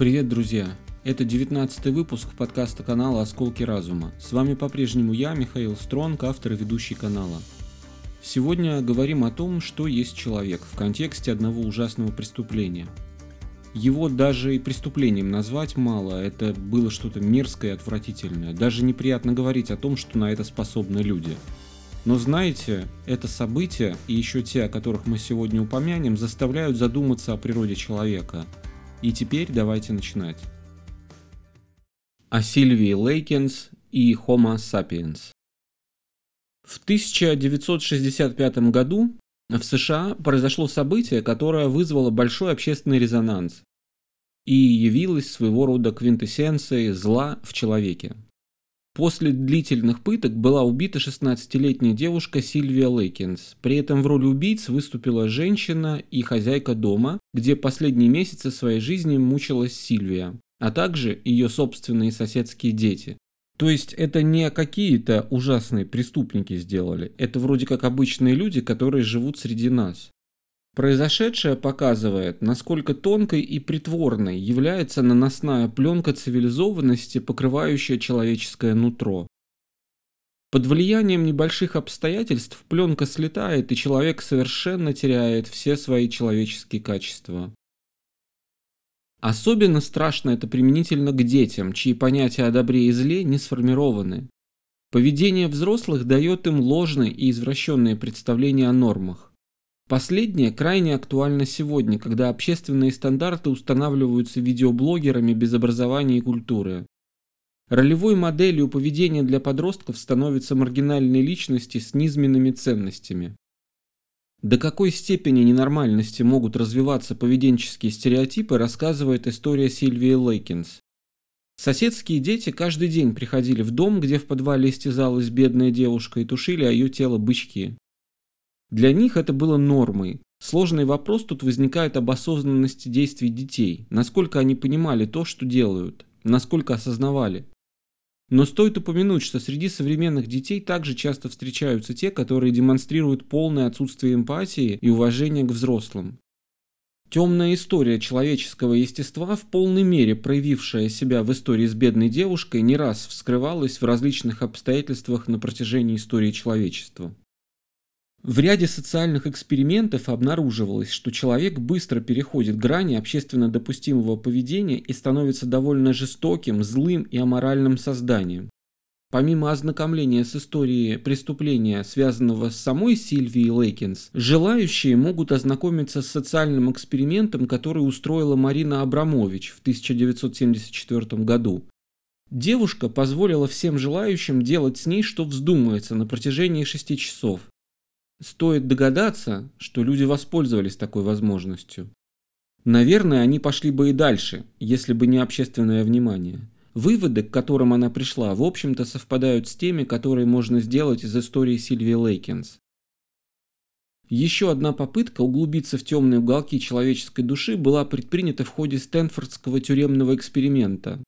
Привет, друзья! Это 19 выпуск подкаста канала «Осколки разума». С вами по-прежнему я, Михаил Стронг, автор и ведущий канала. Сегодня говорим о том, что есть человек в контексте одного ужасного преступления. Его даже и преступлением назвать мало, это было что-то мерзкое и отвратительное. Даже неприятно говорить о том, что на это способны люди. Но знаете, это событие и еще те, о которых мы сегодня упомянем, заставляют задуматься о природе человека. И теперь давайте начинать. О Сильвии Лейкинс и Homo sapiens. В 1965 году в США произошло событие, которое вызвало большой общественный резонанс и явилось своего рода квинтэссенцией зла в человеке. После длительных пыток была убита 16-летняя девушка Сильвия Лейкинс. При этом в роли убийц выступила женщина и хозяйка дома, где последние месяцы своей жизни мучилась Сильвия, а также ее собственные соседские дети. То есть это не какие-то ужасные преступники сделали, это вроде как обычные люди, которые живут среди нас. Произошедшее показывает, насколько тонкой и притворной является наносная пленка цивилизованности, покрывающая человеческое нутро. Под влиянием небольших обстоятельств пленка слетает, и человек совершенно теряет все свои человеческие качества. Особенно страшно это применительно к детям, чьи понятия о добре и зле не сформированы. Поведение взрослых дает им ложные и извращенные представления о нормах. Последнее крайне актуально сегодня, когда общественные стандарты устанавливаются видеоблогерами без образования и культуры. Ролевой моделью поведения для подростков становятся маргинальные личности с низменными ценностями. До какой степени ненормальности могут развиваться поведенческие стереотипы, рассказывает история Сильвии Лейкинс. Соседские дети каждый день приходили в дом, где в подвале истязалась бедная девушка и тушили о ее тело бычки. Для них это было нормой. Сложный вопрос тут возникает об осознанности действий детей, насколько они понимали то, что делают, насколько осознавали. Но стоит упомянуть, что среди современных детей также часто встречаются те, которые демонстрируют полное отсутствие эмпатии и уважения к взрослым. Темная история человеческого естества, в полной мере проявившая себя в истории с бедной девушкой, не раз вскрывалась в различных обстоятельствах на протяжении истории человечества. В ряде социальных экспериментов обнаруживалось, что человек быстро переходит грани общественно допустимого поведения и становится довольно жестоким, злым и аморальным созданием. Помимо ознакомления с историей преступления, связанного с самой Сильвией Лейкинс, желающие могут ознакомиться с социальным экспериментом, который устроила Марина Абрамович в 1974 году. Девушка позволила всем желающим делать с ней, что вздумается на протяжении шести часов. Стоит догадаться, что люди воспользовались такой возможностью. Наверное, они пошли бы и дальше, если бы не общественное внимание. Выводы, к которым она пришла, в общем-то совпадают с теми, которые можно сделать из истории Сильвии Лейкинс. Еще одна попытка углубиться в темные уголки человеческой души была предпринята в ходе Стэнфордского тюремного эксперимента.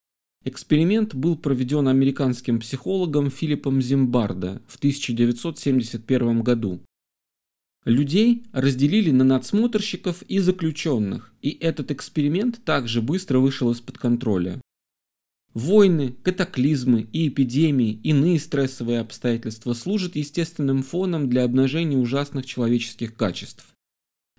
Эксперимент был проведен американским психологом Филиппом Зимбардо в 1971 году. Людей разделили на надсмотрщиков и заключенных, и этот эксперимент также быстро вышел из-под контроля. Войны, катаклизмы и эпидемии, иные стрессовые обстоятельства служат естественным фоном для обнажения ужасных человеческих качеств.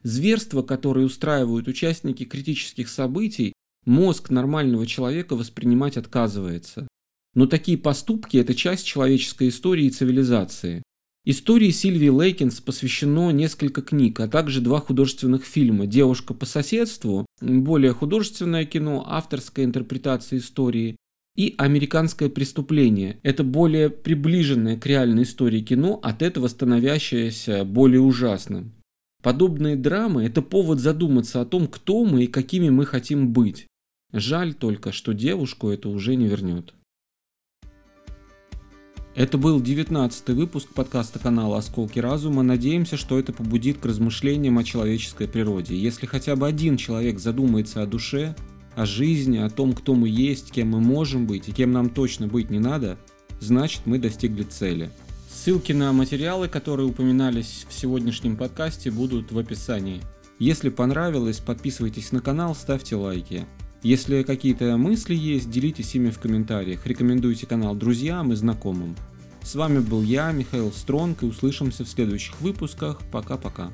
Зверства, которые устраивают участники критических событий, мозг нормального человека воспринимать отказывается. Но такие поступки – это часть человеческой истории и цивилизации. Истории Сильвии Лейкинс посвящено несколько книг, а также два художественных фильма «Девушка по соседству», более художественное кино, авторская интерпретация истории, и «Американское преступление». Это более приближенное к реальной истории кино, от этого становящееся более ужасным. Подобные драмы – это повод задуматься о том, кто мы и какими мы хотим быть. Жаль только, что девушку это уже не вернет. Это был 19 выпуск подкаста канала «Осколки разума». Надеемся, что это побудит к размышлениям о человеческой природе. Если хотя бы один человек задумается о душе, о жизни, о том, кто мы есть, кем мы можем быть и кем нам точно быть не надо, значит мы достигли цели. Ссылки на материалы, которые упоминались в сегодняшнем подкасте, будут в описании. Если понравилось, подписывайтесь на канал, ставьте лайки. Если какие-то мысли есть, делитесь ими в комментариях, рекомендуйте канал друзьям и знакомым. С вами был я, Михаил Стронг, и услышимся в следующих выпусках. Пока-пока.